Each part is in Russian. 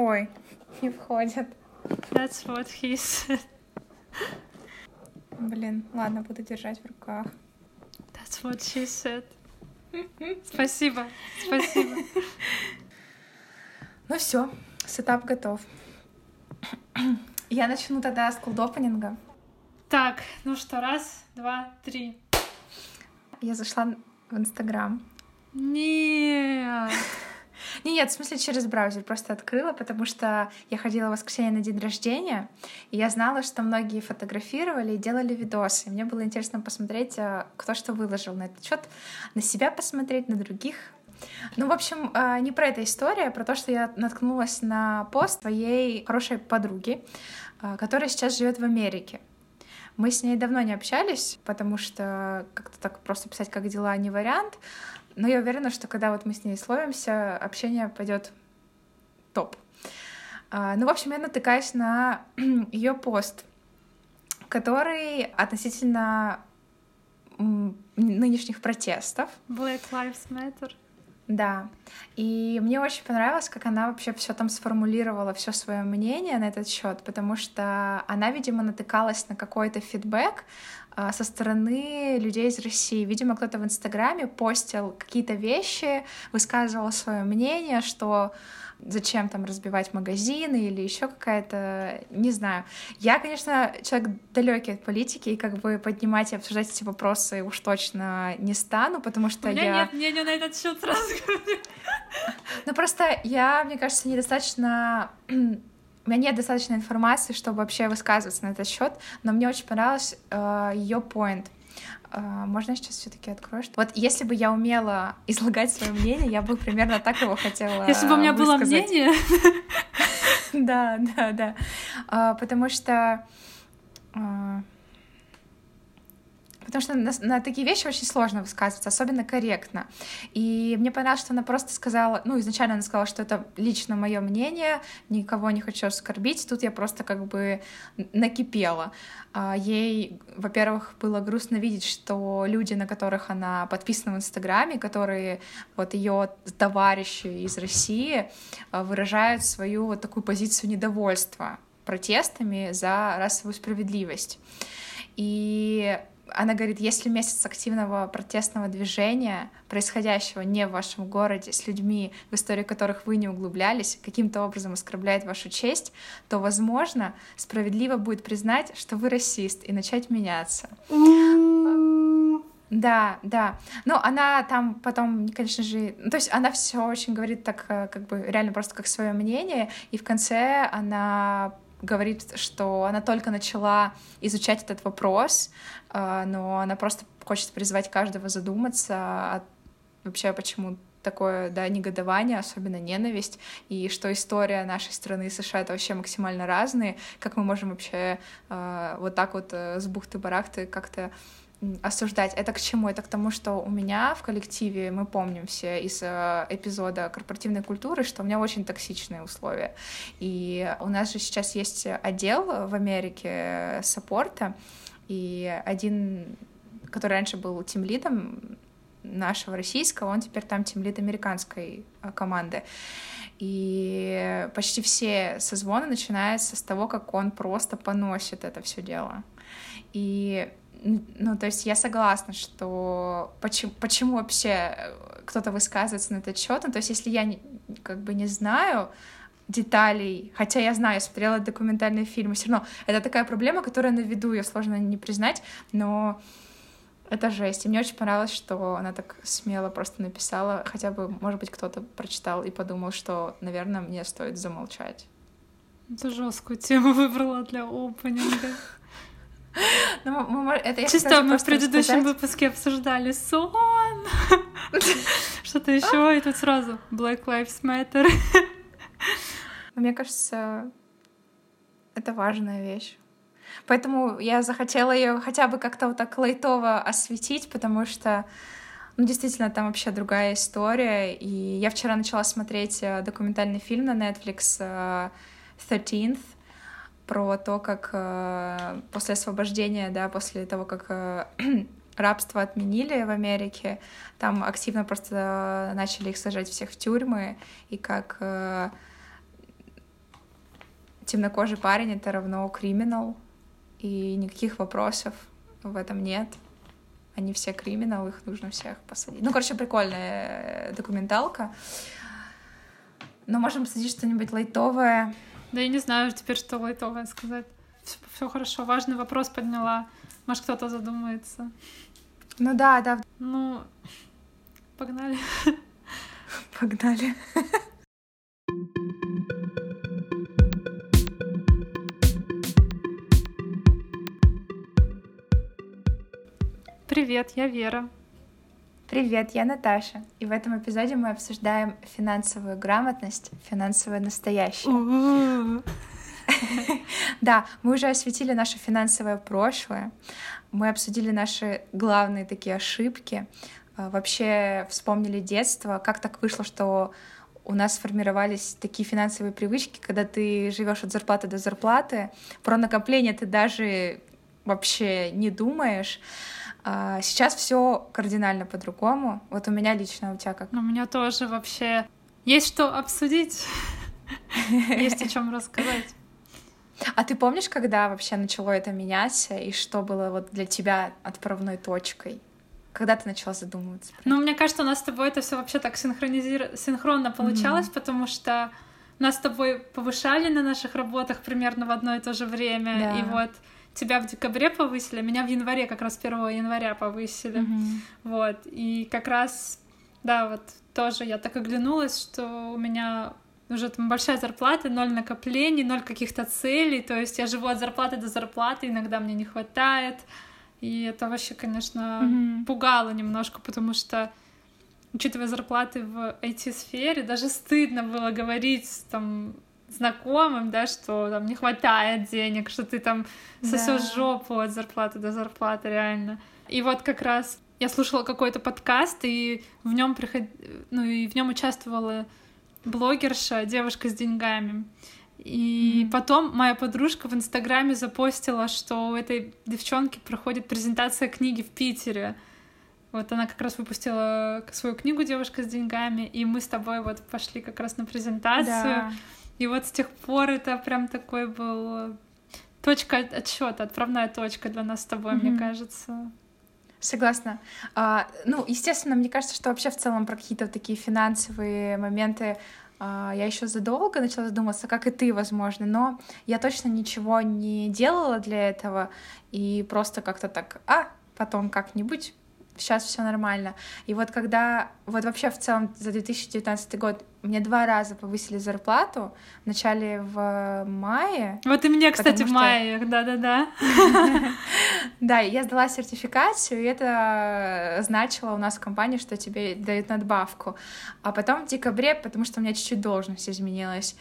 Ой, не входит. That's what he said. Блин, ладно, буду держать в руках. That's what she said. Спасибо, спасибо. Ну все, сетап готов. Я начну тогда с колдопанинга. Так, ну что, раз, два, три. Я зашла в Инстаграм. Нет. Не, нет, в смысле через браузер просто открыла, потому что я ходила в воскресенье на день рождения, и я знала, что многие фотографировали и делали видосы. Мне было интересно посмотреть, э, кто что выложил на этот счет, на себя посмотреть, на других. Ну, в общем, э, не про эту историю, а про то, что я наткнулась на пост своей хорошей подруги, э, которая сейчас живет в Америке. Мы с ней давно не общались, потому что как-то так просто писать, как дела, не вариант. Но я уверена, что когда вот мы с ней словимся, общение пойдет топ. А, ну, в общем, я натыкаюсь на ее пост, который относительно нынешних протестов. Black Lives Matter. Да. И мне очень понравилось, как она вообще все там сформулировала, все свое мнение на этот счет, потому что она, видимо, натыкалась на какой-то фидбэк а, со стороны людей из России. Видимо, кто-то в Инстаграме постил какие-то вещи, высказывал свое мнение, что зачем там разбивать магазины или еще какая-то, не знаю. Я, конечно, человек далекий от политики, и как бы поднимать и обсуждать эти вопросы уж точно не стану, потому что У меня я... нет мнения на этот счет сразу. Ну просто я, мне кажется, недостаточно у меня нет достаточно информации, чтобы вообще высказываться на этот счет, но мне очень понравилась э, ее point. Uh, можно сейчас все-таки открою? Что... Вот если бы я умела излагать свое мнение, я бы примерно так его хотела. Если бы у меня высказать. было мнение. Да, да, да. Uh, потому что uh, потому что на, на такие вещи очень сложно высказываться, особенно корректно. И мне понравилось, что она просто сказала, ну, изначально она сказала, что это лично мое мнение, никого не хочу оскорбить, тут я просто как бы накипела. А, ей, во-первых, было грустно видеть, что люди, на которых она подписана в Инстаграме, которые вот ее товарищи из России, а, выражают свою вот такую позицию недовольства протестами за расовую справедливость. И она говорит, если месяц активного протестного движения, происходящего не в вашем городе, с людьми, в историю которых вы не углублялись, каким-то образом оскорбляет вашу честь, то, возможно, справедливо будет признать, что вы расист, и начать меняться. Да, да. Но она там потом, конечно же, ну, то есть она все очень говорит так, э, как бы реально просто как свое мнение, и в конце она говорит, что она только начала изучать этот вопрос, а, но она просто хочет призвать каждого задуматься вообще, почему такое, да, негодование, особенно ненависть, и что история нашей страны и США — это вообще максимально разные, как мы можем вообще э, вот так вот э, с бухты-барахты как-то осуждать. Это к чему? Это к тому, что у меня в коллективе, мы помним все из э, эпизода корпоративной культуры, что у меня очень токсичные условия. И у нас же сейчас есть отдел в Америке саппорта, и один, который раньше был тимлидом нашего российского, он теперь там тимлид американской э, команды. И почти все созвоны начинаются с того, как он просто поносит это все дело. И ну, то есть я согласна, что почему, почему вообще кто-то высказывается на этот счет. Ну, то есть если я не, как бы не знаю деталей, хотя я знаю, я смотрела документальные фильмы, все равно это такая проблема, которая на виду, ее сложно не признать, но это жесть. И мне очень понравилось, что она так смело просто написала, хотя бы, может быть, кто-то прочитал и подумал, что, наверное, мне стоит замолчать. Это жесткую тему выбрала для опенинга. Ну, мы, это я Чисто мы в предыдущем выпуске обсуждали сон, что-то еще, и тут сразу Black Lives Matter. Мне кажется, это важная вещь. Поэтому я захотела ее хотя бы как-то вот так лайтово осветить, потому что ну, действительно, там вообще другая история. И я вчера начала смотреть э, документальный фильм на Netflix uh, 13th, про то, как э, после освобождения, да, после того, как э, рабство отменили в Америке, там активно просто начали их сажать всех в тюрьмы, и как э, темнокожий парень — это равно криминал, и никаких вопросов в этом нет. Они все криминалы, их нужно всех посадить. Ну, короче, прикольная э, документалка. Но можем посадить что-нибудь лайтовое. Да я не знаю теперь, что лайтовое сказать. Все хорошо, важный вопрос подняла. Может, кто-то задумается. Ну да, да. Ну, погнали. Погнали. Привет, я Вера. Привет, я Наташа. И в этом эпизоде мы обсуждаем финансовую грамотность, финансовое настоящее. Да, мы уже осветили наше финансовое прошлое, мы обсудили наши главные такие ошибки, а, вообще вспомнили детство, как так вышло, что у нас сформировались такие финансовые привычки, когда ты живешь от зарплаты до зарплаты, про накопление ты даже вообще не думаешь. А, сейчас все кардинально по-другому. Вот у меня лично, у тебя как? У меня тоже вообще есть что обсудить, есть о чем рассказать. А ты помнишь, когда вообще начало это меняться, и что было вот для тебя отправной точкой? Когда ты начала задумываться? Ну, мне кажется, у нас с тобой это все вообще так синхронизир... синхронно получалось, mm-hmm. потому что нас с тобой повышали на наших работах примерно в одно и то же время. Да. И вот тебя в декабре повысили, меня в январе, как раз 1 января повысили. Mm-hmm. Вот. И как раз, да, вот тоже я так оглянулась, что у меня уже там большая зарплата, ноль накоплений, ноль каких-то целей, то есть я живу от зарплаты до зарплаты, иногда мне не хватает, и это вообще, конечно, mm-hmm. пугало немножко, потому что учитывая зарплаты в IT-сфере, даже стыдно было говорить там знакомым, да, что там не хватает денег, что ты там сосешь да. жопу от зарплаты до зарплаты, реально. И вот как раз я слушала какой-то подкаст, и в нем приход... ну, и в нем участвовала блогерша, девушка с деньгами. И mm-hmm. потом моя подружка в Инстаграме запостила, что у этой девчонки проходит презентация книги в Питере. Вот она как раз выпустила свою книгу «Девушка с деньгами», и мы с тобой вот пошли как раз на презентацию. Да. И вот с тех пор это прям такой был точка отсчета, отправная точка для нас с тобой, mm-hmm. мне кажется. Согласна. А, ну, естественно, мне кажется, что вообще в целом про какие-то такие финансовые моменты а, я еще задолго начала задумываться, как и ты, возможно, но я точно ничего не делала для этого и просто как-то так, а, потом как-нибудь сейчас все нормально. И вот когда, вот вообще в целом за 2019 год мне два раза повысили зарплату, в начале в мае. Вот и мне, кстати, в мае, да-да-да. Да, я сдала сертификацию, и это значило у нас в компании, что тебе дают надбавку. А потом в декабре, потому что у меня чуть-чуть должность изменилась,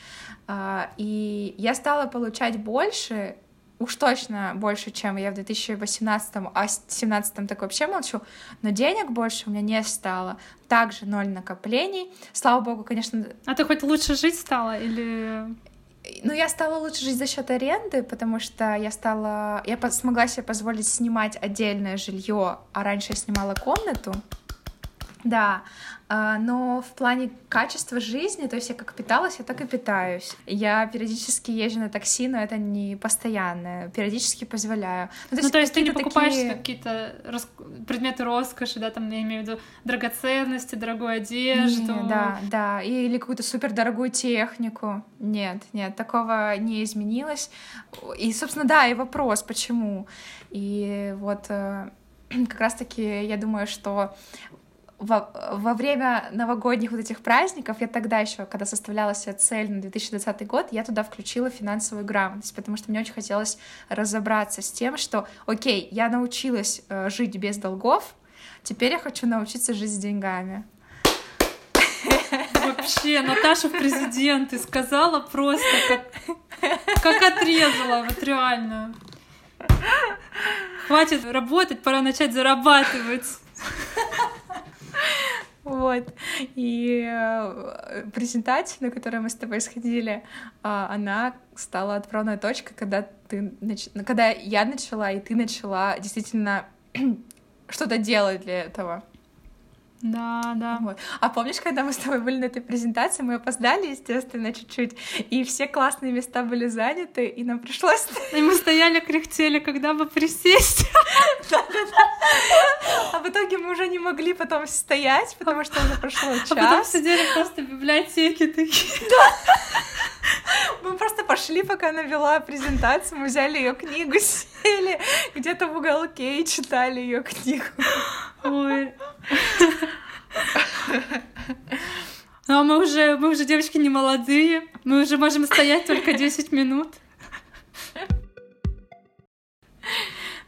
а, и я стала получать больше, уж точно больше, чем я в 2018, а в 2017 так вообще молчу, но денег больше у меня не стало. Также ноль накоплений. Слава богу, конечно... А ты хоть лучше жить стала или... Ну, я стала лучше жить за счет аренды, потому что я стала... Я смогла себе позволить снимать отдельное жилье, а раньше я снимала комнату. Да, но в плане качества жизни, то есть я как питалась, я так и питаюсь. Я периодически езжу на такси, но это не постоянно. Периодически позволяю. Ну, то есть, ну, то есть ты не покупаешь такие... какие-то рас... предметы роскоши, да, там я имею в виду драгоценности, дорогую одежду. Не, да, да, или какую-то супер дорогую технику. Нет, нет, такого не изменилось. И, собственно, да, и вопрос, почему. И вот э, как раз-таки я думаю, что во, во время новогодних вот этих праздников, я тогда еще, когда составляла себе цель на 2020 год, я туда включила финансовую грамотность, потому что мне очень хотелось разобраться с тем, что, окей, я научилась э, жить без долгов, теперь я хочу научиться жить с деньгами. Вообще, Наташа в президенты сказала просто, как, как отрезала, вот реально. Хватит работать, пора начать зарабатывать. Вот. И э, презентация, на которую мы с тобой сходили, а, она стала отправной точкой, когда ты нач... когда я начала, и ты начала действительно что-то делать для этого. Да, да. Вот. А помнишь, когда мы с тобой были на этой презентации, мы опоздали, естественно, чуть-чуть, и все классные места были заняты, и нам пришлось... И мы стояли, кряхтели, когда бы присесть. А в итоге мы уже не могли потом стоять, потому что уже прошло час. А потом сидели просто в библиотеке такие. Да. Мы просто пошли, пока она вела презентацию, мы взяли ее книгу, сели где-то в уголке и читали ее книгу. Ой. Ну, а мы уже, мы уже девочки не молодые, мы уже можем стоять только 10 минут.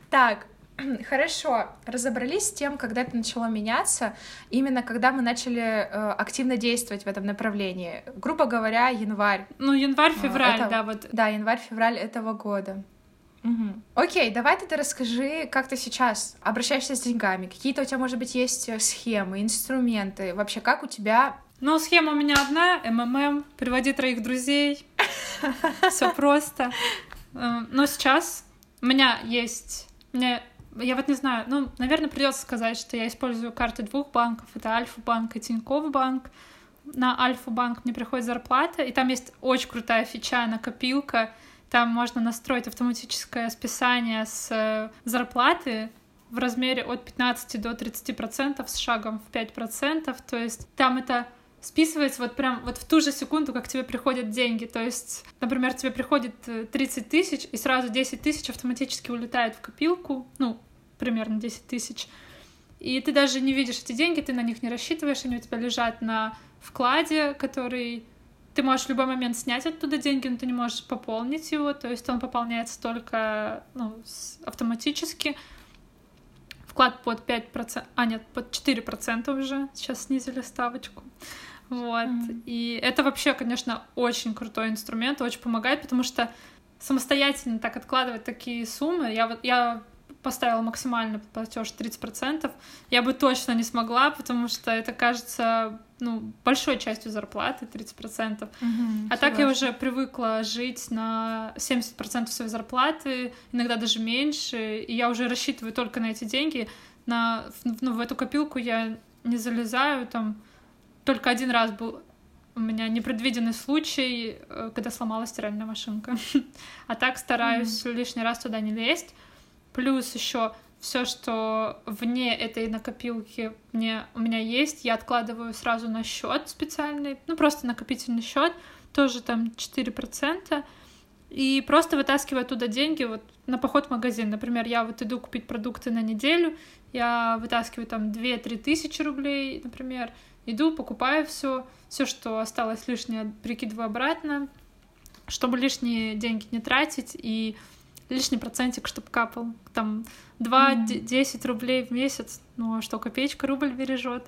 Так, Хорошо, разобрались с тем, когда это начало меняться, именно когда мы начали э, активно действовать в этом направлении. Грубо говоря, январь. Ну, январь-февраль, это, да, вот. Да, январь-февраль этого года. Угу. Окей, давай ты расскажи, как ты сейчас обращаешься с деньгами. Какие-то у тебя, может быть, есть э, схемы, инструменты. Вообще, как у тебя... Ну, схема у меня одна, МММ, приводи троих друзей. Все просто. Э, но сейчас у меня есть... Мне я вот не знаю, ну, наверное, придется сказать, что я использую карты двух банков. Это Альфа-банк и Тинькофф банк. На Альфа-банк мне приходит зарплата, и там есть очень крутая фича, накопилка. Там можно настроить автоматическое списание с э, зарплаты в размере от 15 до 30 процентов с шагом в 5 процентов. То есть там это списывается вот прям вот в ту же секунду, как тебе приходят деньги. То есть, например, тебе приходит 30 э, тысяч, и сразу 10 тысяч автоматически улетает в копилку, ну, примерно 10 тысяч. И ты даже не видишь эти деньги, ты на них не рассчитываешь, они у тебя лежат на вкладе, который ты можешь в любой момент снять оттуда деньги, но ты не можешь пополнить его, то есть он пополняется только ну, автоматически. Вклад под 5%, а нет, под 4% уже, сейчас снизили ставочку. Вот. Mm. И это вообще, конечно, очень крутой инструмент, очень помогает, потому что самостоятельно так откладывать такие суммы. Я вот я поставила максимальный платеж 30%, я бы точно не смогла, потому что это кажется ну, большой частью зарплаты, 30%. Угу, а так я уже привыкла жить на 70% своей зарплаты, иногда даже меньше, и я уже рассчитываю только на эти деньги. На, ну, в эту копилку я не залезаю, там только один раз был у меня непредвиденный случай, э, когда сломалась стиральная машинка. А так стараюсь mm-hmm. лишний раз туда не лезть. Плюс еще все, что вне этой накопилки мне, у меня есть, я откладываю сразу на счет специальный, ну просто накопительный счет, тоже там 4%, и просто вытаскиваю оттуда деньги вот на поход в магазин. Например, я вот иду купить продукты на неделю, я вытаскиваю там 2-3 тысячи рублей, например, иду, покупаю все, все, что осталось лишнее, прикидываю обратно, чтобы лишние деньги не тратить и лишний процентик, чтобы капал. Там 2-10 mm. рублей в месяц, ну а что, копеечка рубль бережет.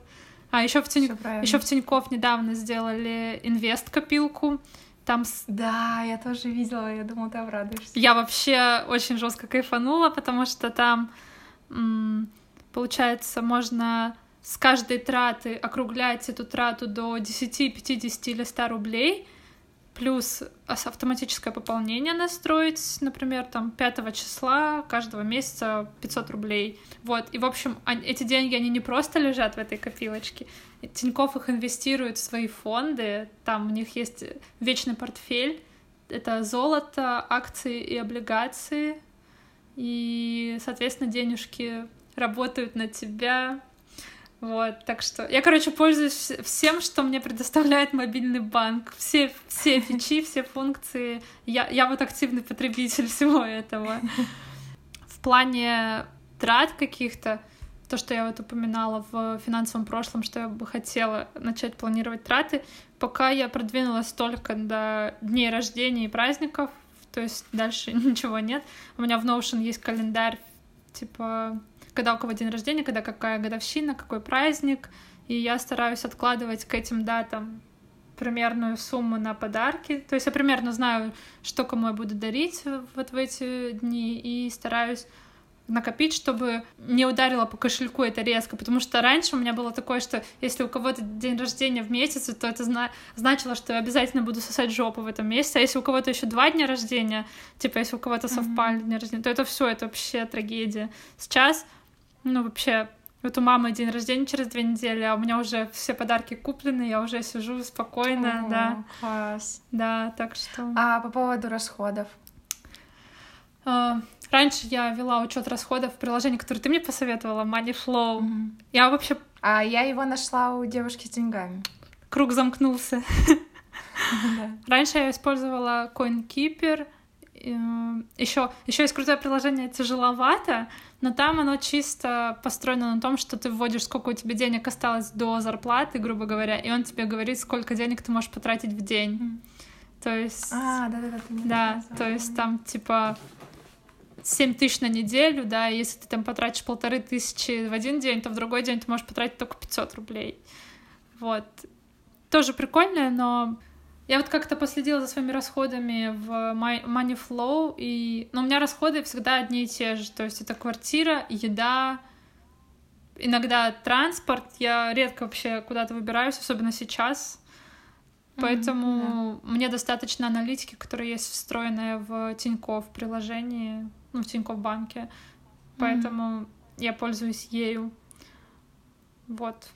А еще в, Тинь... еще в Тинькофф недавно сделали инвест-копилку. Там... Да, я тоже видела, я думала, ты обрадуешься. Я вообще очень жестко кайфанула, потому что там, получается, можно с каждой траты округлять эту трату до 10, 50 или 100 рублей — плюс автоматическое пополнение настроить, например, там 5 числа каждого месяца 500 рублей. Вот, и, в общем, эти деньги, они не просто лежат в этой копилочке, Тинькофф их инвестирует в свои фонды, там у них есть вечный портфель, это золото, акции и облигации, и, соответственно, денежки работают на тебя, вот, так что я, короче, пользуюсь всем, что мне предоставляет мобильный банк. Все, все фичи, все функции. Я, я вот активный потребитель всего этого. В плане трат каких-то, то, что я вот упоминала в финансовом прошлом, что я бы хотела начать планировать траты, пока я продвинулась только до дней рождения и праздников, то есть дальше ничего нет. У меня в Notion есть календарь, типа когда у кого день рождения, когда какая годовщина, какой праздник, и я стараюсь откладывать к этим датам примерную сумму на подарки. То есть я примерно знаю, что кому я буду дарить вот в эти дни, и стараюсь накопить, чтобы не ударило по кошельку это резко, потому что раньше у меня было такое, что если у кого-то день рождения в месяц, то это зна- значило, что я обязательно буду сосать жопу в этом месяце, а если у кого-то еще два дня рождения, типа если у кого-то совпали mm-hmm. дни рождения, то это все, это вообще трагедия. Сейчас ну, вообще, Вот у мамы день рождения через две недели, а у меня уже все подарки куплены, я уже сижу спокойно, О, да. Класс. Да, так что. А по поводу расходов? А, раньше я вела учет расходов в приложении, которое ты мне посоветовала, MoneyFlow. Мгм. Я вообще А я его нашла у девушки с деньгами. круг замкнулся. Раньше я использовала CoinKeeper. Еще, еще есть крутое приложение тяжеловато, но там оно чисто построено на том, что ты вводишь, сколько у тебя денег осталось до зарплаты, грубо говоря, и он тебе говорит, сколько денег ты можешь потратить в день. Мгм. То есть, А, да-да-да. ты мне да, рассказывала. то есть там типа 7 тысяч на неделю, да, и если ты там потратишь полторы тысячи в один день, то в другой день ты можешь потратить только 500 рублей. Вот. Тоже прикольно, но я вот как-то последила за своими расходами в My- MoneyFlow, и... но у меня расходы всегда одни и те же, то есть это квартира, еда, иногда транспорт, я редко вообще куда-то выбираюсь, особенно сейчас, Поэтому мне достаточно аналитики, которая есть встроенная в Тинькофф приложении, ну, в Тинькофф банке. Поэтому я пользуюсь ею. Вот.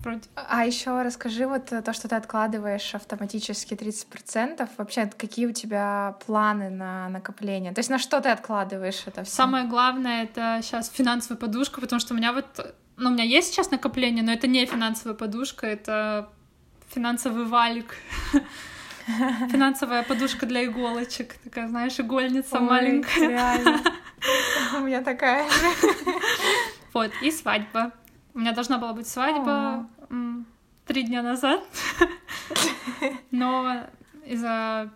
Вроде. А еще расскажи вот э, то, что ты откладываешь автоматически 30%. Вообще, какие у тебя планы на накопление? То есть на что ты откладываешь это все? Самое главное это сейчас финансовая подушка, потому что у меня вот, ну, у меня есть сейчас накопление, но это не финансовая подушка, это финансовый валик. Финансовая подушка для иголочек. Такая, знаешь, игольница Ой, маленькая. Реально. У меня такая же. Вот, и свадьба. У меня должна была быть свадьба три дня назад, но из-за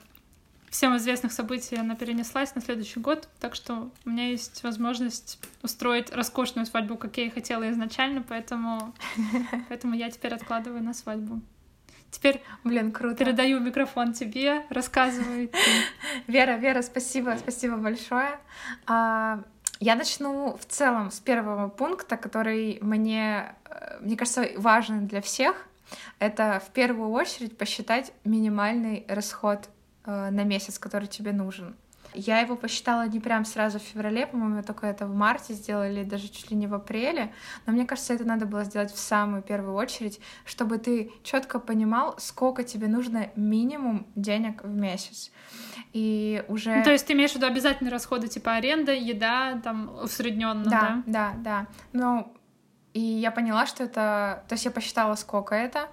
всем известных событий она перенеслась на следующий год, так что у меня есть возможность устроить роскошную свадьбу, как я и хотела изначально, поэтому, поэтому я теперь откладываю на свадьбу. Теперь Блин, круто. передаю микрофон тебе, рассказывай. ты. Вера, Вера, спасибо, спасибо большое. А, Я начну в целом с первого пункта, который мне, э, мне кажется, важен для всех. Это в первую очередь посчитать минимальный расход э, на месяц, который тебе нужен. Я его посчитала не прям сразу в феврале, по-моему, только это в марте сделали, даже чуть ли не в апреле. Но мне кажется, это надо было сделать в самую первую очередь, чтобы ты четко понимал, сколько тебе нужно минимум денег в месяц. И уже... Ну, то есть ты имеешь в виду обязательные расходы, типа аренда, еда, там, усредненно, да? да, да, да. Ну, и я поняла, что это... То есть я посчитала, сколько это,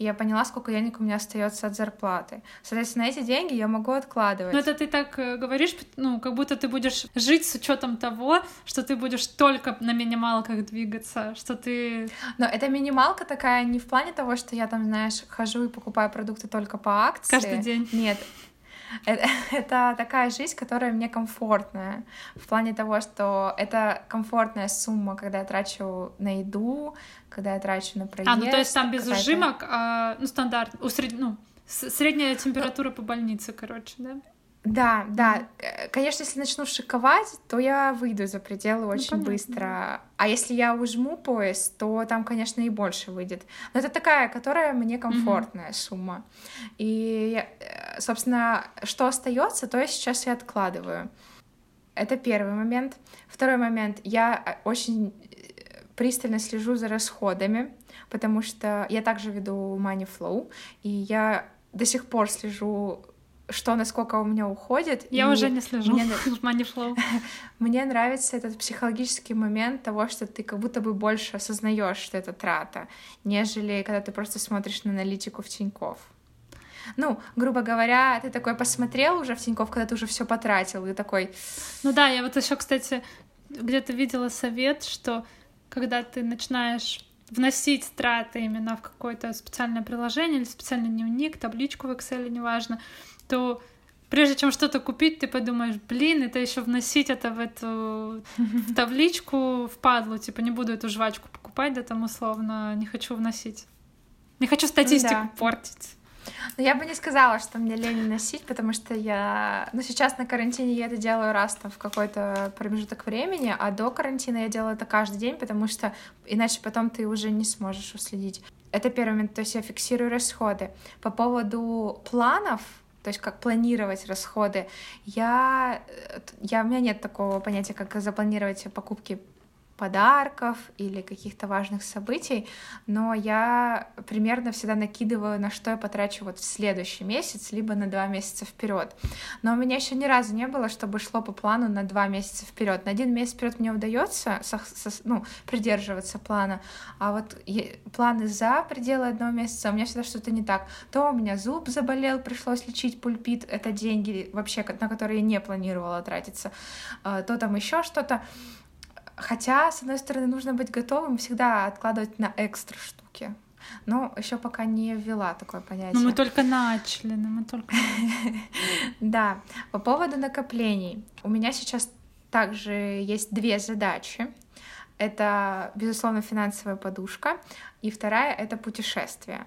и я поняла, сколько денег у меня остается от зарплаты. Соответственно, эти деньги я могу откладывать. Но это ты так э, говоришь, ну, как будто ты будешь жить с учетом того, что ты будешь только на минималках двигаться, что ты... Но это минималка такая не в плане того, что я там, знаешь, хожу и покупаю продукты только по акции. Каждый день. Нет. Это, это такая жизнь, которая мне комфортная. В плане того, что это комфортная сумма, когда я трачу на еду, когда я трачу на проезд. А, ну то есть там без ужимок, а, ну, стандарт, усред... ну, средняя температура по больнице, короче, да? Да, да. Э, Конечно, если начну шиковать, то я выйду за пределы очень понятно, быстро. А если я ужму пояс, то там, конечно, и больше выйдет. Но это такая, которая мне комфортная сумма. И, э, собственно, что остается, то я сейчас и откладываю. Это первый момент. Второй момент. Я э, очень пристально слежу за расходами, потому что я также веду Money Flow, и я до сих пор слежу что насколько у меня уходит. Я и уже не слежу мне, в Moneyflow. мне нравится этот психологический момент того, что ты как будто бы больше осознаешь, что это трата, нежели когда ты просто смотришь на аналитику в Тинькофф. Ну, грубо говоря, ты такой посмотрел уже в Тинькофф, когда ты уже все потратил, и такой, Ну да, я вот еще, кстати, где-то видела совет, что когда ты начинаешь вносить траты именно в какое-то специальное приложение или специальный дневник, табличку в Excel, неважно, то прежде чем что-то купить, ты подумаешь, блин, это еще вносить это в эту в табличку впадлу, типа не буду эту жвачку покупать, да там условно не хочу вносить. Не хочу статистику Да. портить. Ну, я бы не сказала, что мне лень носить, потому что я... Ну, сейчас на карантине я это делаю раз там в какой-то промежуток времени, а до карантина я делаю это каждый день, потому что иначе потом ты уже не сможешь уследить. Это первый момент, то есть я фиксирую расходы. По поводу планов, то есть как планировать расходы, я, я, у меня нет такого понятия, как запланировать покупки подарков или каких-то важных событий, но я примерно всегда накидываю, на что я потрачу вот в следующий месяц, либо на два месяца вперед. Но у меня еще ни разу не было, чтобы шло по плану на два месяца вперед. На один месяц вперед мне удается ну, придерживаться плана, а вот планы за пределы одного месяца у меня всегда что-то не так. То у меня зуб заболел, пришлось лечить пульпит, это деньги вообще, на которые я не планировала тратиться, а, то там еще что-то. Хотя, с одной стороны, нужно быть готовым всегда откладывать на экстра штуки. Но еще пока не ввела такое понятие. Но мы только начали, но мы только. Да. По поводу накоплений. У меня сейчас также есть две задачи. Это, безусловно, финансовая подушка, и вторая — это путешествие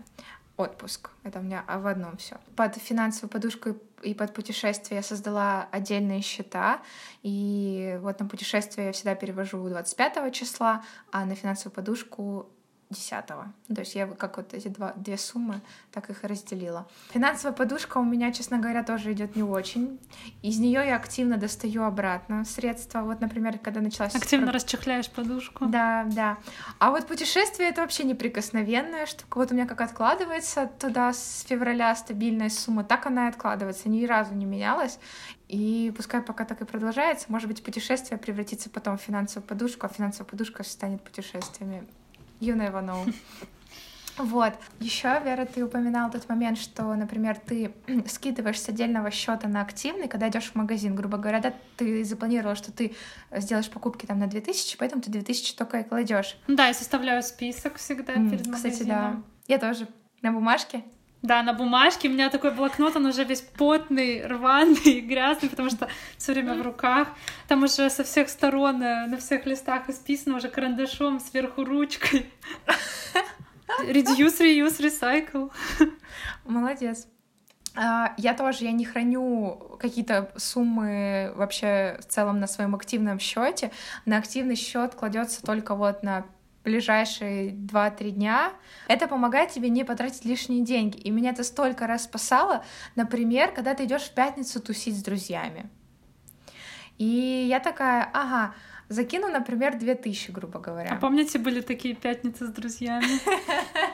отпуск. Это у меня в одном все. Под финансовую подушку и под путешествие я создала отдельные счета. И вот на путешествие я всегда перевожу 25 числа, а на финансовую подушку 10 То есть я как вот эти два, две суммы, так их и разделила. Финансовая подушка у меня, честно говоря, тоже идет не очень. Из нее я активно достаю обратно средства. Вот, например, когда началась... Активно расчехляешь подушку. Да, да. А вот путешествие — это вообще неприкосновенная штука. Вот у меня как откладывается туда с февраля стабильная сумма, так она и откладывается. Ни разу не менялась. И пускай пока так и продолжается, может быть, путешествие превратится потом в финансовую подушку, а финансовая подушка станет путешествиями. You never know. Вот. Еще, Вера, ты упоминал тот момент, что, например, ты скидываешь с отдельного счета на активный, когда идешь в магазин, грубо говоря, да, ты запланировала, что ты сделаешь покупки там на 2000, поэтому ты 2000 только и кладешь. Да, я составляю список всегда перед магазином. Кстати, да. Я тоже. На бумажке. Да, на бумажке. У меня такой блокнот, он уже весь потный, рваный, грязный, потому что все время в руках. Там уже со всех сторон, э, на всех листах исписано уже карандашом, сверху ручкой. Reduce, reuse, recycle. Молодец. А, я тоже, я не храню какие-то суммы вообще в целом на своем активном счете. На активный счет кладется только вот на ближайшие 2-3 дня, это помогает тебе не потратить лишние деньги. И меня это столько раз спасало, например, когда ты идешь в пятницу тусить с друзьями. И я такая, ага, закину, например, 2000, грубо говоря. А помните, были такие пятницы с друзьями?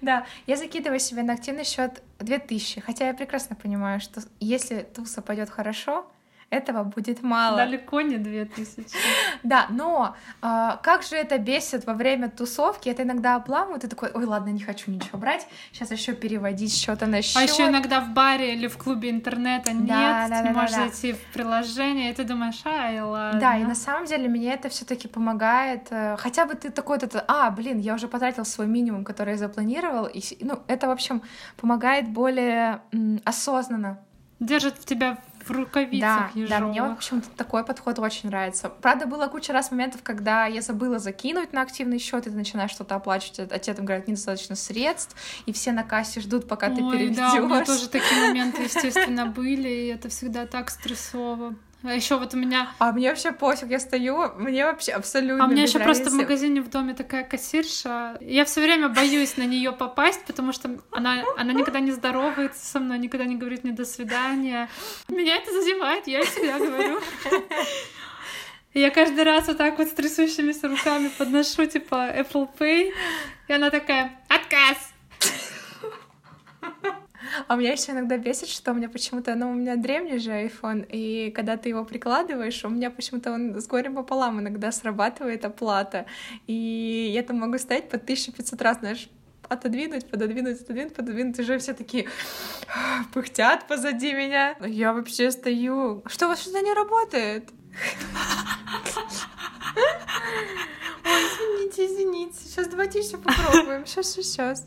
Да, я закидываю себе на активный счет 2000, хотя я прекрасно понимаю, что если туса пойдет хорошо, этого будет мало. Далеко не две тысячи. Да, но э, как же это бесит во время тусовки, это иногда обламывает, ты такой, ой, ладно, не хочу ничего брать, сейчас еще переводить счета на счет. А еще иногда в баре или в клубе интернета нет, да, да, ты да, можешь да, зайти в приложение, и ты думаешь, ай, ладно. Да, и на самом деле мне это все-таки помогает, э, хотя бы ты такой-то, а, блин, я уже потратил свой минимум, который я запланировал, и, ну, это, в общем, помогает более осознанно держит в тебя в рукавицах да, да, мне почему-то такой подход очень нравится. Правда, было куча раз моментов, когда я забыла закинуть на активный счет, и ты начинаешь что-то оплачивать, а тебе там говорят, недостаточно средств, и все на кассе ждут, пока Ой, ты переведешь. Да, у меня тоже такие моменты, естественно, были, и это всегда так стрессово. А еще вот у меня... А мне вообще пофиг, я стою, мне вообще абсолютно А у меня еще просто в магазине в доме такая кассирша. Я все время боюсь на нее попасть, потому что она, она никогда не здоровается со мной, никогда не говорит мне до свидания. Меня это задевает, я всегда говорю. я каждый раз вот так вот с трясущимися руками подношу, типа, Apple Pay, и она такая, отказ! А меня еще иногда бесит, что у меня почему-то, ну, у меня древний же iPhone, и когда ты его прикладываешь, у меня почему-то он с горем пополам иногда срабатывает оплата. И я там могу стоять по 1500 раз, знаешь, отодвинуть, пододвинуть, отодвинуть, пододвинуть, уже все такие пыхтят позади меня. Я вообще стою. Что, у вас что-то не работает? Ой, извините, извините. Сейчас давайте еще попробуем. Сейчас, сейчас.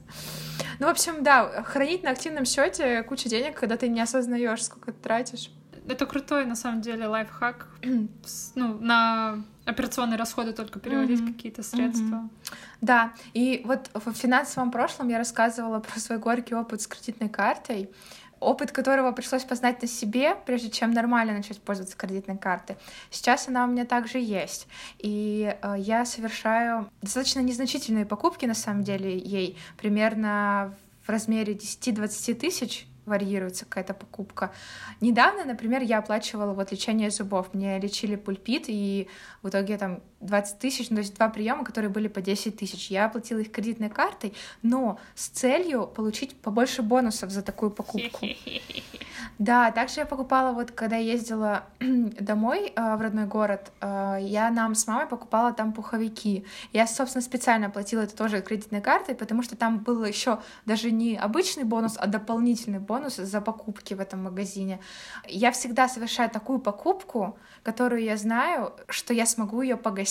Ну, в общем, да, хранить на активном счете кучу денег, когда ты не осознаешь, сколько ты тратишь. Это крутой, на самом деле, лайфхак. ну, на операционные расходы только переводить mm-hmm. какие-то средства. Mm-hmm. Да, и вот в финансовом прошлом я рассказывала про свой горький опыт с кредитной картой опыт которого пришлось познать на себе, прежде чем нормально начать пользоваться кредитной картой. Сейчас она у меня также есть. И э, я совершаю достаточно незначительные покупки, на самом деле, ей, примерно в размере 10-20 тысяч варьируется какая-то покупка. Недавно, например, я оплачивала вот лечение зубов. Мне лечили пульпит, и в итоге там 20 тысяч, ну, то есть два приема, которые были по 10 тысяч. Я оплатила их кредитной картой, но с целью получить побольше бонусов за такую покупку. Да, также я покупала, вот когда ездила домой э, в родной город, э, я нам с мамой покупала там пуховики. Я, собственно, специально оплатила это тоже кредитной картой, потому что там был еще даже не обычный бонус, а дополнительный бонус за покупки в этом магазине. Я всегда совершаю такую покупку, которую я знаю, что я смогу ее погасить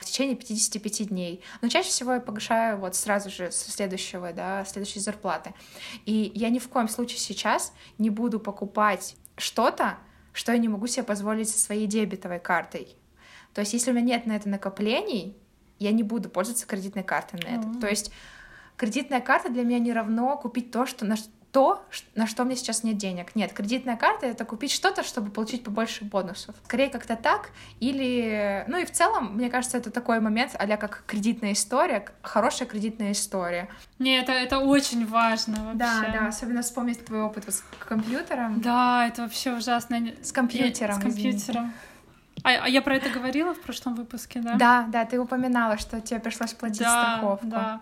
в течение 55 дней. Но чаще всего я погашаю вот сразу же со следующего, да, следующей зарплаты. И я ни в коем случае сейчас не буду покупать что-то, что я не могу себе позволить со своей дебетовой картой. То есть, если у меня нет на это накоплений, я не буду пользоваться кредитной картой на это. Mm-hmm. То есть, кредитная карта для меня не равно купить то, что, на, то, на что мне сейчас нет денег. Нет, кредитная карта — это купить что-то, чтобы получить побольше бонусов. Скорее как-то так, или... Ну и в целом, мне кажется, это такой момент а как кредитная история, хорошая кредитная история. Не, это, это очень важно вообще. Да, да, особенно вспомнить твой опыт с компьютером. Да, это вообще ужасно. С компьютером, С компьютером. А, а я про это говорила в прошлом выпуске, да? Да, да, ты упоминала, что тебе пришлось платить да, страховку. Да.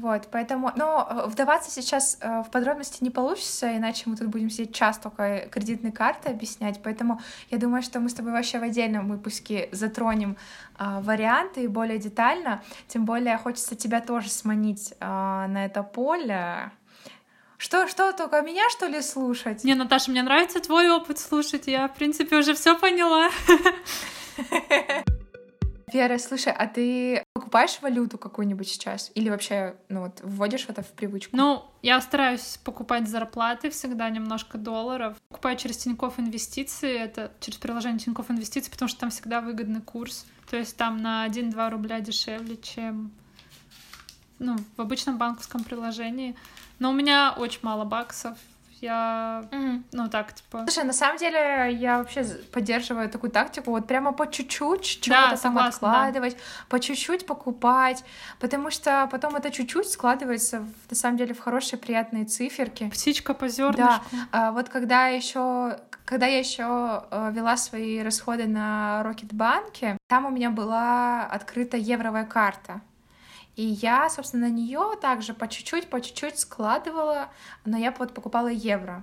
Вот, поэтому, но э, вдаваться сейчас э, в подробности не получится, иначе мы тут будем сидеть час только кредитные карты объяснять, поэтому я думаю, что мы с тобой вообще в отдельном выпуске затронем э, варианты более детально, тем более хочется тебя тоже сманить э, на это поле, что, что, только меня, что ли, слушать? Не, Наташа, мне нравится твой опыт слушать. Я, в принципе, уже все поняла. Вера, слушай, а ты покупаешь валюту какую-нибудь сейчас? Или вообще, ну вот, вводишь это в привычку? Ну, я стараюсь покупать зарплаты всегда немножко долларов. Покупаю через Тинькофф Инвестиции, это через приложение Тинькофф Инвестиции, потому что там всегда выгодный курс. То есть там на 1-2 рубля дешевле, чем ну, в обычном банковском приложении. Но у меня очень мало баксов, я, mm ну так, типа... Слушай, на самом деле я вообще поддерживаю такую тактику, вот прямо по чуть-чуть чего-то да, там откладывать, да. по чуть-чуть покупать, потому что потом это чуть-чуть складывается в, на самом деле в хорошие приятные циферки. Птичка по зернышку. Да, а, вот когда еще когда я еще э, вела свои расходы на Рокетбанке, там у меня была открыта евровая карта. И я, собственно, на нее также по чуть-чуть, по чуть-чуть складывала, но я вот покупала евро.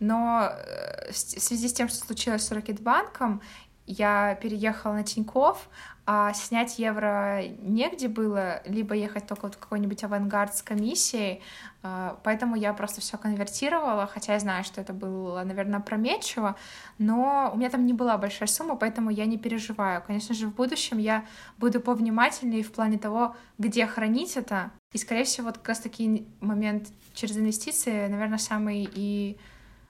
Но э, в связи с тем, что случилось с Рокетбанком, я переехала на Тиньков, а снять евро негде было, либо ехать только вот в какой-нибудь авангард с комиссией, а, поэтому я просто все конвертировала, хотя я знаю, что это было, наверное, опрометчиво, но у меня там не была большая сумма, поэтому я не переживаю. Конечно же, в будущем я буду повнимательнее в плане того, где хранить это, и, скорее всего, вот как раз-таки момент через инвестиции, наверное, самый и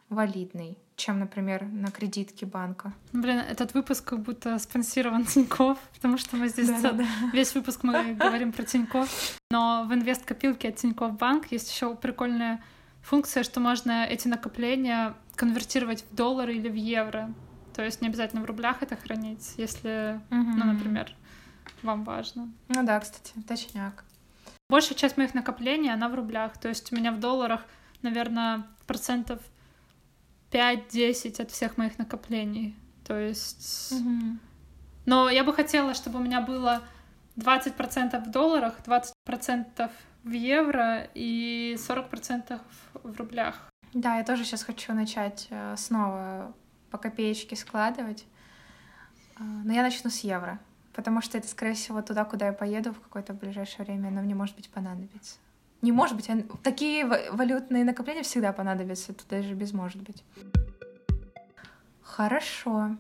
валидный чем, например, на кредитке банка. Блин, этот выпуск как будто спонсирован Тиньков, потому что мы здесь да, да. весь выпуск мы говорим про Тиньков. Но в инвест-копилке от Тиньков Банк есть еще прикольная функция, что можно эти накопления конвертировать в доллары или в евро. То есть не обязательно в рублях это хранить, если, угу. ну, например, вам важно. Ну да, кстати, точняк. Большая часть моих накоплений, она в рублях. То есть у меня в долларах, наверное, процентов 5-10 от всех моих накоплений. То есть... Угу. Но я бы хотела, чтобы у меня было 20% в долларах, 20% в евро и 40% в рублях. Да, я тоже сейчас хочу начать э, снова по копеечке складывать. Э, но я начну с евро, потому что это, скорее всего, туда, куда я поеду в какое-то ближайшее время, но мне, может быть, понадобится. Не может быть, такие валютные накопления всегда понадобятся, тут даже без может быть. Хорошо.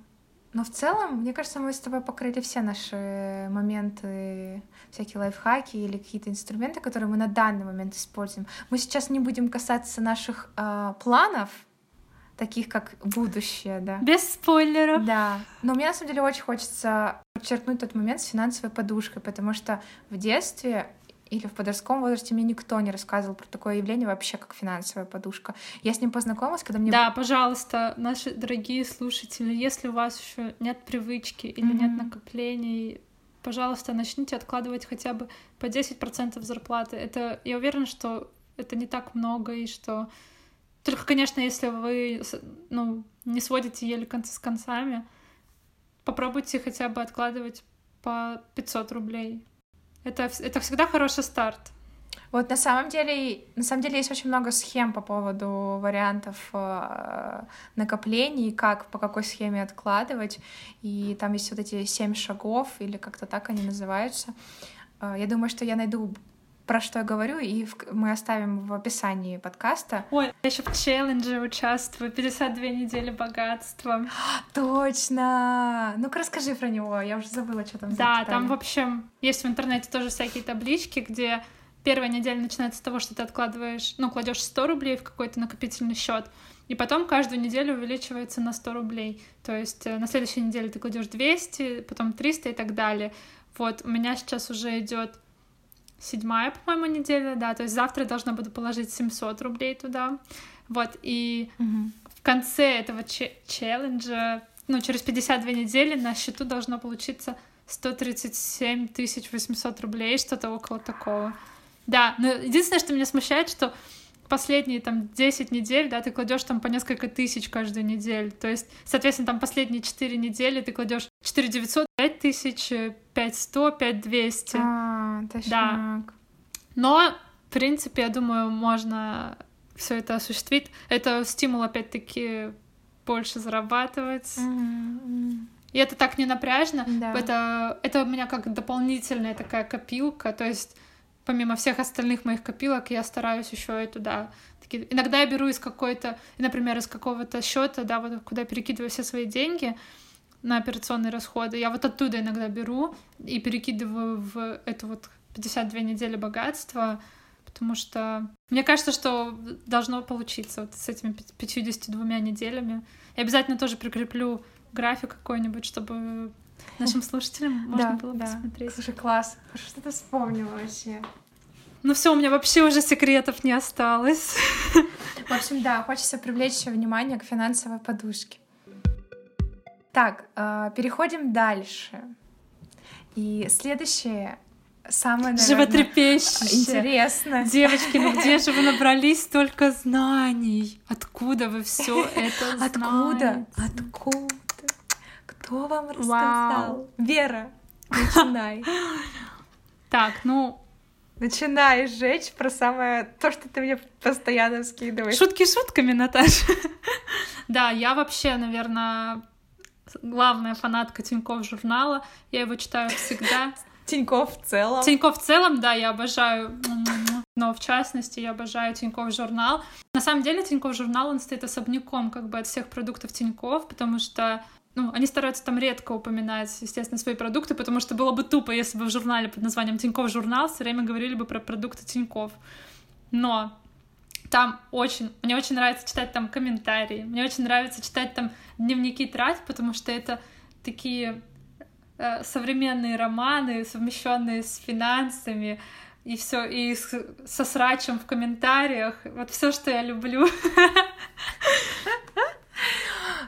Но в целом, мне кажется, мы с тобой покрыли все наши моменты, всякие лайфхаки или какие-то инструменты, которые мы на данный момент используем. Мы сейчас не будем касаться наших э, планов, таких как будущее, да. Без спойлеров. Да. Но мне на самом деле очень хочется подчеркнуть тот момент с финансовой подушкой, потому что в детстве или в подростковом возрасте мне никто не рассказывал про такое явление вообще, как финансовая подушка. Я с ним познакомилась, когда мне... Да, пожалуйста, наши дорогие слушатели, если у вас еще нет привычки или mm-hmm. нет накоплений, пожалуйста, начните откладывать хотя бы по 10% зарплаты. Это, я уверена, что это не так много, и что Только, конечно, если вы ну, не сводите еле концы с концами, попробуйте хотя бы откладывать по 500 рублей. Это, это всегда хороший старт. Вот на самом деле, на самом деле есть очень много схем по поводу вариантов э, накоплений, как по какой схеме откладывать, и там есть вот эти семь шагов или как-то так они называются. Э, я думаю, что я найду про что я говорю, и в, мы оставим в описании подкаста. Ой, я еще в челлендже участвую. 52 недели богатства. Точно! Ну-ка расскажи про него, я уже забыла, что там Да, там, в общем, есть в интернете тоже всякие таблички, где первая неделя начинается с того, что ты откладываешь, ну, кладешь 100 рублей в какой-то накопительный счет, и потом каждую неделю увеличивается на 100 рублей. То есть э, на следующей неделе ты кладешь 200, потом 300 и так далее. Вот, у меня сейчас уже идет седьмая, по-моему, неделя, да, то есть завтра я должна буду положить 700 рублей туда, вот, и угу. в конце этого челленджа, ну, через 52 недели на счету должно получиться 137 800 рублей, что-то около такого. Да, но единственное, что меня смущает, что последние там 10 недель, да, ты кладешь там по несколько тысяч каждую неделю. То есть, соответственно, там последние 4 недели ты кладешь 4 900, 5 тысяч, 5 100, 5 200. А, точно. Да. Но, в принципе, я думаю, можно все это осуществить. Это стимул, опять-таки, больше зарабатывать. Mm-hmm. И это так не напряжно. Да. Это, это у меня как дополнительная такая копилка. То есть помимо всех остальных моих копилок, я стараюсь еще и туда. Такие... Иногда я беру из какой-то, например, из какого-то счета, да, вот куда перекидываю все свои деньги на операционные расходы. Я вот оттуда иногда беру и перекидываю в эту вот 52 недели богатства, потому что мне кажется, что должно получиться вот с этими 52 неделями. И обязательно тоже прикреплю график какой-нибудь, чтобы нашим слушателям можно да, было да. посмотреть. Слушай, класс. Хорошо, что ты вспомнила вообще. Ну все, у меня вообще уже секретов не осталось. В общем, да, хочется привлечь внимание к финансовой подушке. Так, э, переходим дальше. И следующее самое, наверное, Животрепещущее. Интересно. Девочки, ну где же вы набрались столько знаний? Откуда вы все это знаете? Откуда? Откуда? Кто вам рассказал? Вау. Вера, начинай. Так, ну... Начинай сжечь про самое... То, что ты мне постоянно скидываешь. Шутки шутками, Наташа. Да, я вообще, наверное, главная фанатка Тинькофф журнала. Я его читаю всегда. Тинькофф в целом. Тинькофф в целом, да, я обожаю. Но в частности, я обожаю Тинькофф журнал. На самом деле, Тинькофф журнал, он стоит особняком как бы от всех продуктов Тинькофф, потому что ну, они стараются там редко упоминать, естественно, свои продукты, потому что было бы тупо, если бы в журнале под названием Тинькофф журнал все время говорили бы про продукты Тинькофф. Но там очень, мне очень нравится читать там комментарии, мне очень нравится читать там дневники трат, потому что это такие э, современные романы, совмещенные с финансами, и все, и с, со срачем в комментариях. Вот все, что я люблю.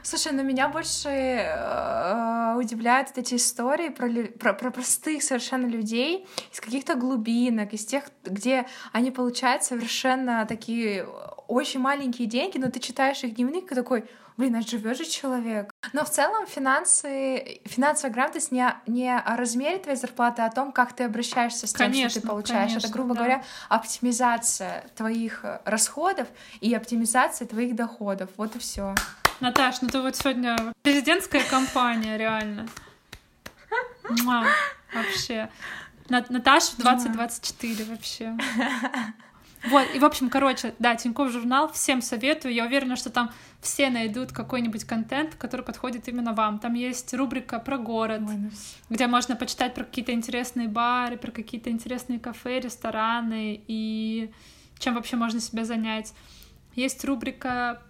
Слушай, ну меня больше э, удивляют эти истории про, про, про простых совершенно людей из каких-то глубинок, из тех, где они получают совершенно такие очень маленькие деньги, но ты читаешь их дневник и такой, блин, а живет же человек. Но в целом финансы, финансовая грамотность не, не о размере твоей зарплаты, а о том, как ты обращаешься с тем, конечно, что ты получаешь. Конечно, Это, грубо да. говоря, оптимизация твоих расходов и оптимизация твоих доходов. Вот и все. Наташ, ну ты вот сегодня президентская кампания, реально. Муа, вообще. Наташа 2024 вообще. Вот, и, в общем, короче, да, Тинькофф журнал, всем советую. Я уверена, что там все найдут какой-нибудь контент, который подходит именно вам. Там есть рубрика про город, Ой, ну... где можно почитать про какие-то интересные бары, про какие-то интересные кафе, рестораны и чем вообще можно себя занять. Есть рубрика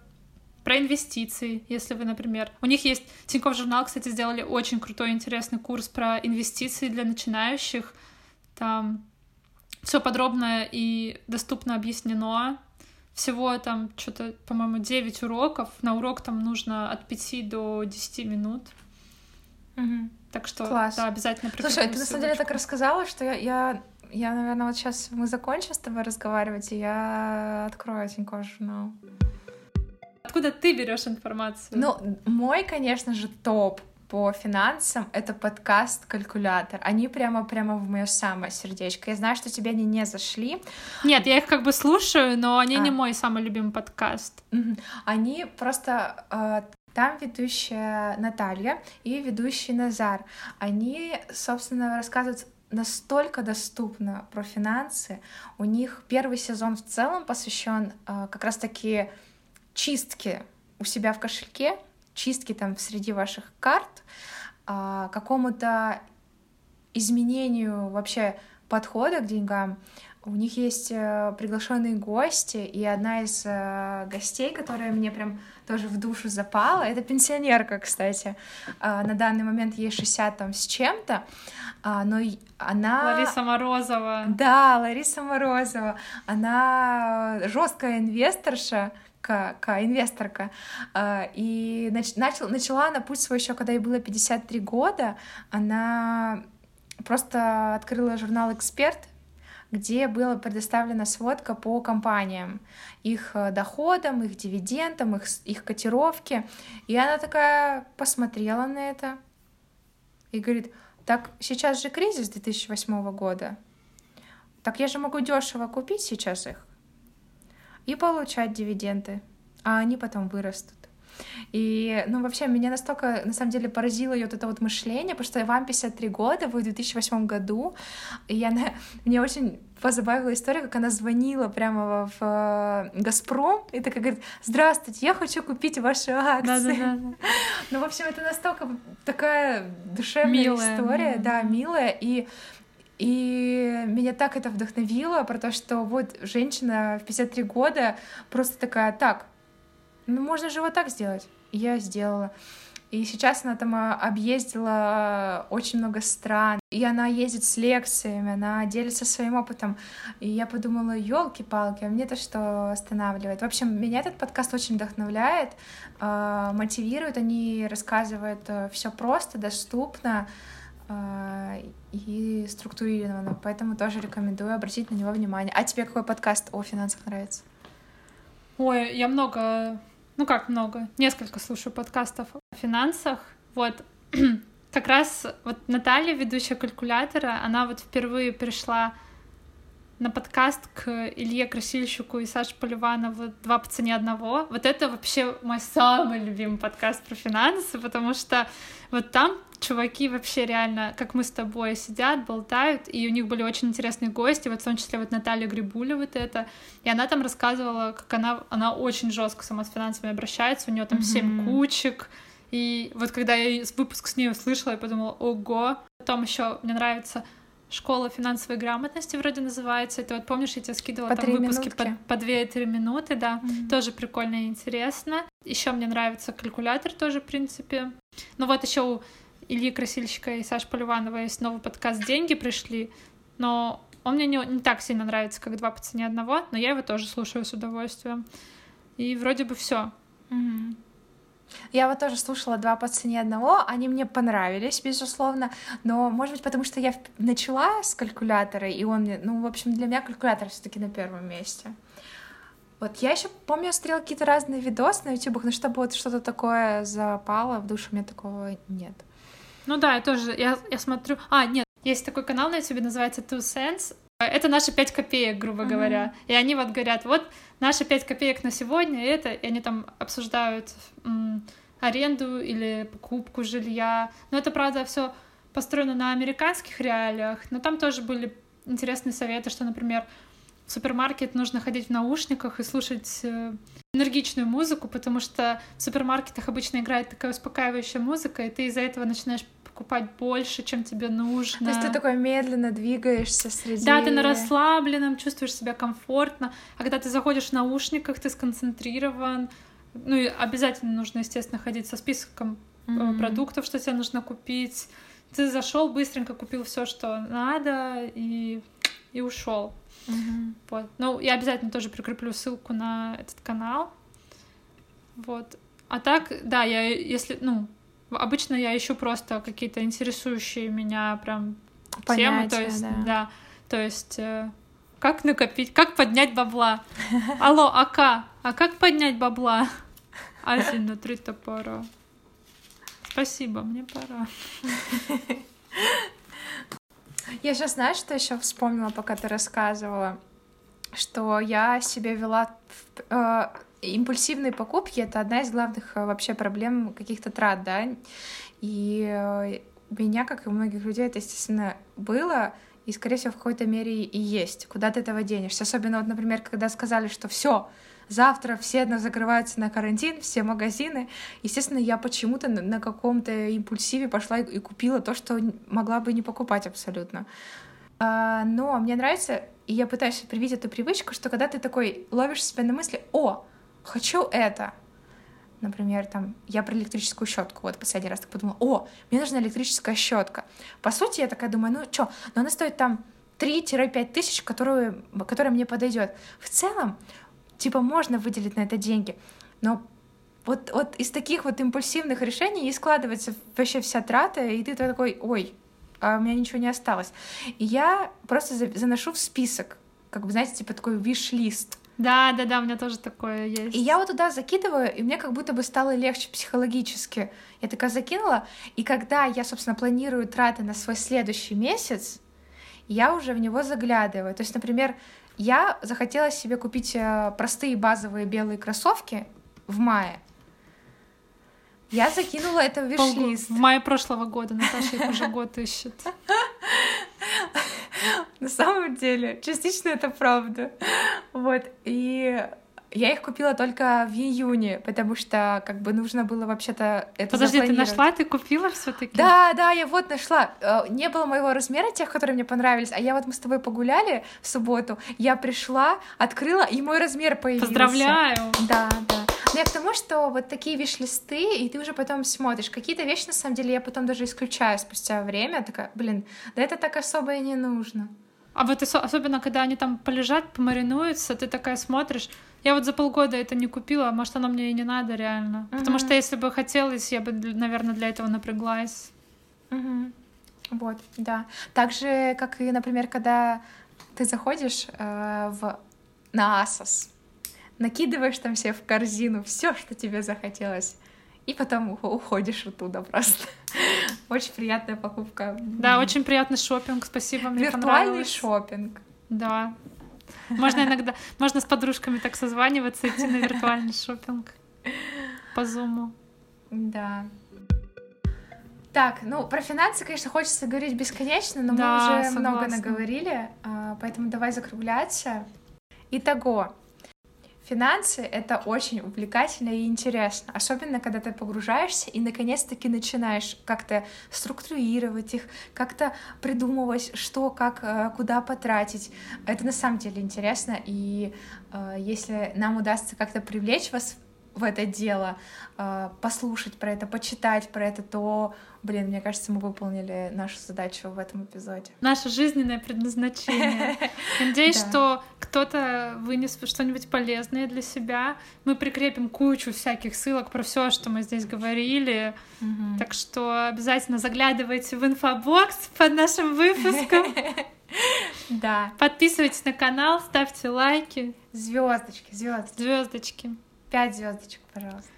про инвестиции, если вы, например... У них есть... Тинькофф журнал, кстати, сделали очень крутой, интересный курс про инвестиции для начинающих. Там все подробно и доступно объяснено. Всего там что-то, по-моему, 9 уроков. На урок там нужно от 5 до 10 минут. Угу. Так что, Класс. да, обязательно Слушай, ты на самом деле так рассказала, что я, я, я, наверное, вот сейчас мы закончим с тобой разговаривать, и я открою Тинькофф журнал. Откуда ты берешь информацию? Ну, мой, конечно же, топ по финансам — это подкаст «Калькулятор». Они прямо прямо в мое самое сердечко. Я знаю, что тебе они не зашли. Нет, я их как бы слушаю, но они а. не мой самый любимый подкаст. Они просто... Э, там ведущая Наталья и ведущий Назар. Они, собственно, рассказывают настолько доступно про финансы. У них первый сезон в целом посвящен э, как раз-таки чистке у себя в кошельке, чистки там среди ваших карт, а, какому-то изменению вообще подхода к деньгам. У них есть э, приглашенные гости, и одна из э, гостей, которая мне прям тоже в душу запала, это пенсионерка, кстати. А, на данный момент ей 60 там с чем-то, а, но она... Лариса Морозова. Да, Лариса Морозова. Она жесткая инвесторша, инвесторка. А, и нач, начал, начала она путь свой еще, когда ей было 53 года. Она просто открыла журнал «Эксперт», где была предоставлена сводка по компаниям, их э, доходам, их дивидендам, их, их котировке. И она такая посмотрела на это и говорит, так сейчас же кризис 2008 года, так я же могу дешево купить сейчас их и получать дивиденды, а они потом вырастут. И, ну, вообще, меня настолько, на самом деле, поразило ее вот это вот мышление, потому что вам 53 года, вы в 2008 году, и она, мне очень позабавила история, как она звонила прямо в э, «Газпром», и такая говорит, «Здравствуйте, я хочу купить ваши акции». Да, да, да. Ну, в общем, это настолько такая душевная милая, история, милая. да, милая, и и меня так это вдохновило, про то, что вот женщина в 53 года просто такая, так, ну можно же вот так сделать. Я сделала. И сейчас она там а, объездила очень много стран, и она ездит с лекциями, она делится своим опытом. И я подумала, елки-палки, а мне-то что останавливает? В общем, меня этот подкаст очень вдохновляет, а, мотивирует, они рассказывают э, все просто, доступно. А, и структурированно, поэтому тоже рекомендую обратить на него внимание. А тебе какой подкаст о финансах нравится? Ой, я много, ну как много, несколько слушаю подкастов о финансах. Вот как раз вот Наталья, ведущая калькулятора, она вот впервые пришла на подкаст к Илье Красильщику и Саше Поливанову «Два по цене одного». Вот это вообще мой самый любимый подкаст про финансы, потому что вот там чуваки вообще реально, как мы с тобой, сидят, болтают, и у них были очень интересные гости, вот в том числе вот Наталья Грибуля вот это, и она там рассказывала, как она, она очень жестко сама с финансами обращается, у нее там семь mm-hmm. кучек, и вот когда я выпуск с ней услышала, я подумала, ого, потом еще мне нравится школа финансовой грамотности вроде называется. Это вот помнишь, я тебе скидывала по там выпуски минутки. по, по 2-3 минуты, да. Mm-hmm. Тоже прикольно и интересно. Еще мне нравится калькулятор тоже, в принципе. Ну вот еще у Ильи Красильщика и Саши Поливанова есть новый подкаст «Деньги пришли», но он мне не, не так сильно нравится, как «Два по цене одного», но я его тоже слушаю с удовольствием. И вроде бы все. Mm-hmm. Я вот тоже слушала два по цене одного, они мне понравились, безусловно, но, может быть, потому что я начала с калькулятора, и он ну, в общем, для меня калькулятор все таки на первом месте. Вот я еще помню, я смотрела какие-то разные видосы на YouTube, но чтобы вот что-то такое запало в душу, у меня такого нет. Ну да, я тоже, я, я смотрю... А, нет, есть такой канал на YouTube, называется Two Cents. Это наши пять копеек, грубо mm-hmm. говоря. И они вот говорят, вот наши пять копеек на сегодня, это, и они там обсуждают м, аренду или покупку жилья. Но это, правда, все построено на американских реалиях, но там тоже были интересные советы, что, например, в супермаркет нужно ходить в наушниках и слушать э, энергичную музыку, потому что в супермаркетах обычно играет такая успокаивающая музыка, и ты из-за этого начинаешь покупать больше, чем тебе нужно. То есть ты такой медленно двигаешься среди... Да, ты на расслабленном, чувствуешь себя комфортно, а когда ты заходишь в наушниках, ты сконцентрирован, ну и обязательно нужно, естественно, ходить со списком mm-hmm. продуктов, что тебе нужно купить. Ты зашел быстренько, купил все, что надо, и, и ушел. Mm-hmm. Вот. Ну, я обязательно тоже прикреплю ссылку на этот канал. Вот. А так, да, я если, ну, обычно я ищу просто какие-то интересующие меня прям Понятия, темы, то есть, да, да то есть э, как накопить, как поднять бабла. Алло, АК, а как поднять бабла? Азин на три топора. Спасибо, мне пора. Я сейчас, знаешь, что еще вспомнила, пока ты рассказывала? Что я себя вела э, импульсивные покупки это одна из главных э, вообще проблем каких-то трат, да. И э, у меня, как и у многих людей, это, естественно, было, и, скорее всего, в какой-то мере и есть. Куда ты этого денешься? Особенно, вот, например, когда сказали, что все, завтра все закрываются на карантин, все магазины. Естественно, я почему-то на каком-то импульсиве пошла и купила то, что могла бы не покупать абсолютно. А, но мне нравится, и я пытаюсь привить эту привычку, что когда ты такой ловишь себя на мысли, о, хочу это, например, там, я про электрическую щетку, вот последний раз так подумала, о, мне нужна электрическая щетка. По сути, я такая думаю, ну что, но она стоит там 3-5 тысяч, которую, которая мне подойдет. В целом, типа, можно выделить на это деньги, но вот, вот из таких вот импульсивных решений и складывается вообще вся трата, и ты такой, ой, а у меня ничего не осталось. И я просто заношу в список, как бы, знаете, типа такой виш-лист. Да, да, да, у меня тоже такое есть. И я вот туда закидываю, и мне как будто бы стало легче психологически. Я такая закинула, и когда я, собственно, планирую траты на свой следующий месяц, я уже в него заглядываю. То есть, например, я захотела себе купить э, простые базовые белые кроссовки в мае. Я закинула это в виш-лист. В мае прошлого года Наташа их уже год ищет. На самом деле, частично это правда. Вот, и я их купила только в июне, потому что как бы нужно было вообще-то это Подожди, ты нашла, ты купила все таки Да, да, я вот нашла. Э, не было моего размера тех, которые мне понравились, а я вот мы с тобой погуляли в субботу, я пришла, открыла, и мой размер появился. Поздравляю! Да, да. Но я к тому, что вот такие виш-листы, и ты уже потом смотришь. Какие-то вещи, на самом деле, я потом даже исключаю спустя время. Такая, блин, да это так особо и не нужно. А вот особенно, когда они там полежат, помаринуются, ты такая смотришь. Я вот за полгода это не купила, а может, оно мне и не надо реально. Угу. Потому что если бы хотелось, я бы, наверное, для этого напряглась. Угу. Вот, да. Так же, как и, например, когда ты заходишь э, в на Asos, накидываешь там себе в корзину все, что тебе захотелось, и потом уходишь оттуда просто. Очень приятная покупка. Да, очень приятный шопинг, спасибо, мне Виртуальный шопинг. Да. Можно иногда, можно с подружками так созваниваться, идти на виртуальный шопинг по зуму. Да. Так, ну про финансы, конечно, хочется говорить бесконечно, но да, мы уже согласна. много наговорили, а, поэтому давай закругляться. Итого, Финансы — это очень увлекательно и интересно, особенно когда ты погружаешься и наконец-таки начинаешь как-то структурировать их, как-то придумывать, что, как, э, куда потратить. Это на самом деле интересно, и э, если нам удастся как-то привлечь вас в это дело, э, послушать про это, почитать про это, то, блин, мне кажется, мы выполнили нашу задачу в этом эпизоде. Наше жизненное предназначение. Надеюсь, что кто-то вынес что-нибудь полезное для себя. Мы прикрепим кучу всяких ссылок про все, что мы здесь говорили. Так что обязательно заглядывайте в инфобокс под нашим выпуском. Да. Подписывайтесь на канал, ставьте лайки. Звездочки, звездочки. Звездочки. Пять звездочек, пожалуйста.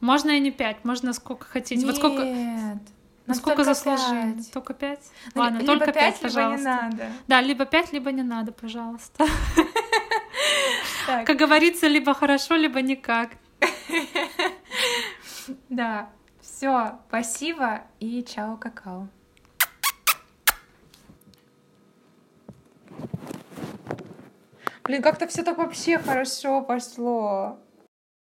Можно и не пять, можно сколько хотите. Нет. Вот сколько... Насколько заслужили? Только пять? Ну, Ладно, либо только пять, пожалуйста. Не надо. Да, либо пять, либо не надо, пожалуйста. Как говорится, либо хорошо, либо никак. Да. Все, спасибо и чао, какао. Блин, как-то все так вообще хорошо пошло.